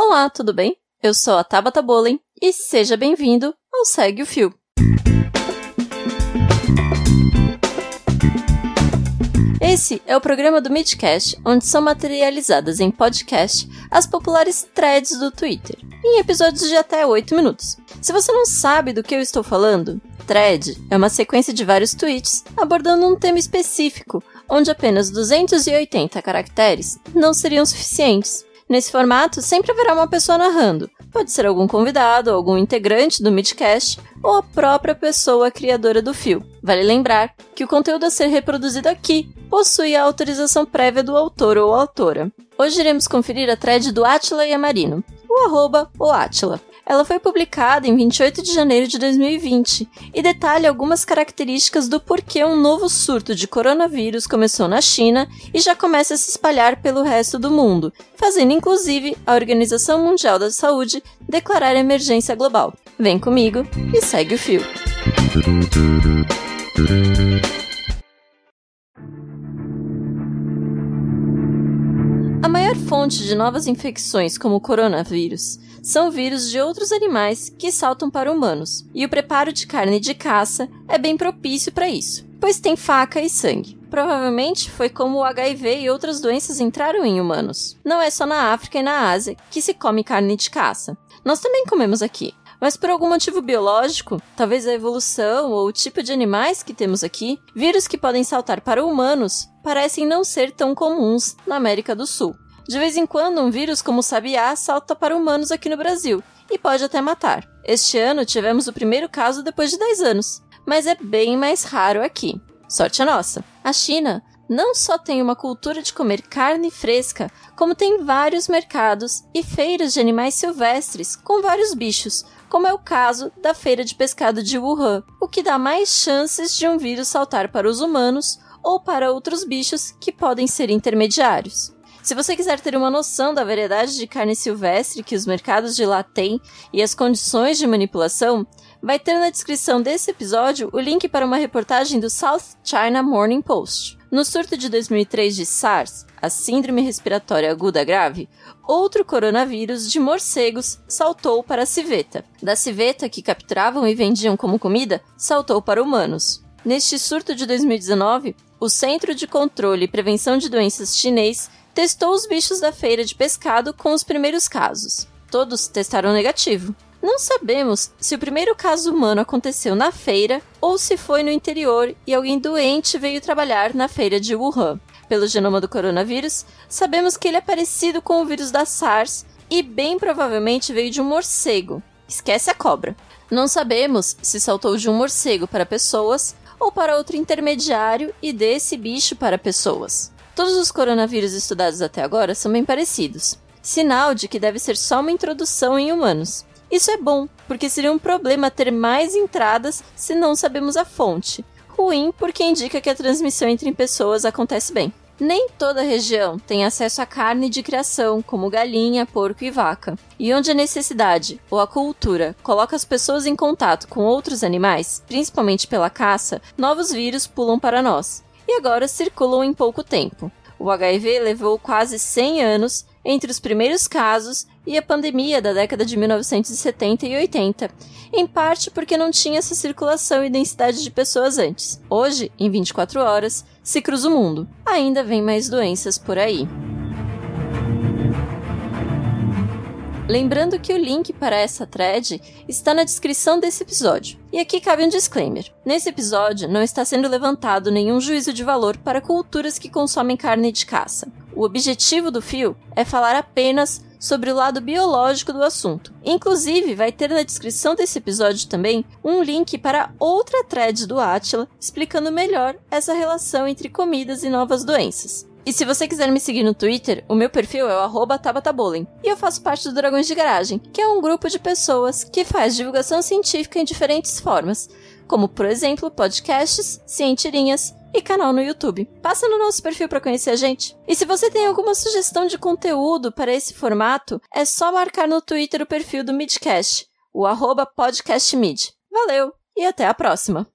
Olá, tudo bem? Eu sou a Tabata Bolen e seja bem-vindo ao Segue o Fio. Esse é o programa do Midcast, onde são materializadas em podcast as populares threads do Twitter, em episódios de até 8 minutos. Se você não sabe do que eu estou falando, thread é uma sequência de vários tweets abordando um tema específico, onde apenas 280 caracteres não seriam suficientes. Nesse formato, sempre haverá uma pessoa narrando. Pode ser algum convidado, algum integrante do Midcast ou a própria pessoa criadora do fio. Vale lembrar que o conteúdo a ser reproduzido aqui possui a autorização prévia do autor ou autora. Hoje iremos conferir a thread do Atila Yamarino, o arroba o Atila. Ela foi publicada em 28 de janeiro de 2020 e detalha algumas características do porquê um novo surto de coronavírus começou na China e já começa a se espalhar pelo resto do mundo, fazendo inclusive a Organização Mundial da Saúde declarar emergência global. Vem comigo e segue o fio. Maior fonte de novas infecções como o coronavírus são vírus de outros animais que saltam para humanos, e o preparo de carne de caça é bem propício para isso, pois tem faca e sangue. Provavelmente foi como o HIV e outras doenças entraram em humanos. Não é só na África e na Ásia que se come carne de caça. Nós também comemos aqui, mas por algum motivo biológico, talvez a evolução ou o tipo de animais que temos aqui, vírus que podem saltar para humanos parecem não ser tão comuns na América do Sul. De vez em quando, um vírus como o sabiá salta para humanos aqui no Brasil e pode até matar. Este ano tivemos o primeiro caso depois de 10 anos, mas é bem mais raro aqui. Sorte a nossa! A China não só tem uma cultura de comer carne fresca, como tem vários mercados e feiras de animais silvestres com vários bichos, como é o caso da feira de pescado de Wuhan, o que dá mais chances de um vírus saltar para os humanos ou para outros bichos que podem ser intermediários. Se você quiser ter uma noção da variedade de carne silvestre que os mercados de lá têm e as condições de manipulação, vai ter na descrição desse episódio o link para uma reportagem do South China Morning Post. No surto de 2003 de SARS, a Síndrome Respiratória Aguda Grave, outro coronavírus de morcegos saltou para a civeta. Da civeta, que capturavam e vendiam como comida, saltou para humanos. Neste surto de 2019, o Centro de Controle e Prevenção de Doenças chinês testou os bichos da feira de pescado com os primeiros casos. Todos testaram negativo. Não sabemos se o primeiro caso humano aconteceu na feira ou se foi no interior e alguém doente veio trabalhar na feira de Wuhan. Pelo genoma do coronavírus, sabemos que ele é parecido com o vírus da SARS e bem provavelmente veio de um morcego. Esquece a cobra. Não sabemos se saltou de um morcego para pessoas ou para outro intermediário e desse bicho para pessoas. Todos os coronavírus estudados até agora são bem parecidos, sinal de que deve ser só uma introdução em humanos. Isso é bom, porque seria um problema ter mais entradas se não sabemos a fonte. Ruim, porque indica que a transmissão entre pessoas acontece bem. Nem toda região tem acesso a carne de criação, como galinha, porco e vaca. E onde a necessidade ou a cultura coloca as pessoas em contato com outros animais, principalmente pela caça, novos vírus pulam para nós e agora circulam em pouco tempo. O HIV levou quase 100 anos entre os primeiros casos e a pandemia da década de 1970 e 80, em parte porque não tinha essa circulação e densidade de pessoas antes. Hoje, em 24 horas, se cruza o mundo. Ainda vem mais doenças por aí. Lembrando que o link para essa thread está na descrição desse episódio. E aqui cabe um disclaimer: nesse episódio não está sendo levantado nenhum juízo de valor para culturas que consomem carne de caça. O objetivo do fio é falar apenas sobre o lado biológico do assunto. Inclusive, vai ter na descrição desse episódio também um link para outra thread do Atila explicando melhor essa relação entre comidas e novas doenças. E se você quiser me seguir no Twitter, o meu perfil é o tabatabolen. E eu faço parte do Dragões de Garagem, que é um grupo de pessoas que faz divulgação científica em diferentes formas, como, por exemplo, podcasts, cientirinhas e canal no YouTube. Passa no nosso perfil para conhecer a gente. E se você tem alguma sugestão de conteúdo para esse formato, é só marcar no Twitter o perfil do Midcast, o arroba podcastmid. Valeu e até a próxima!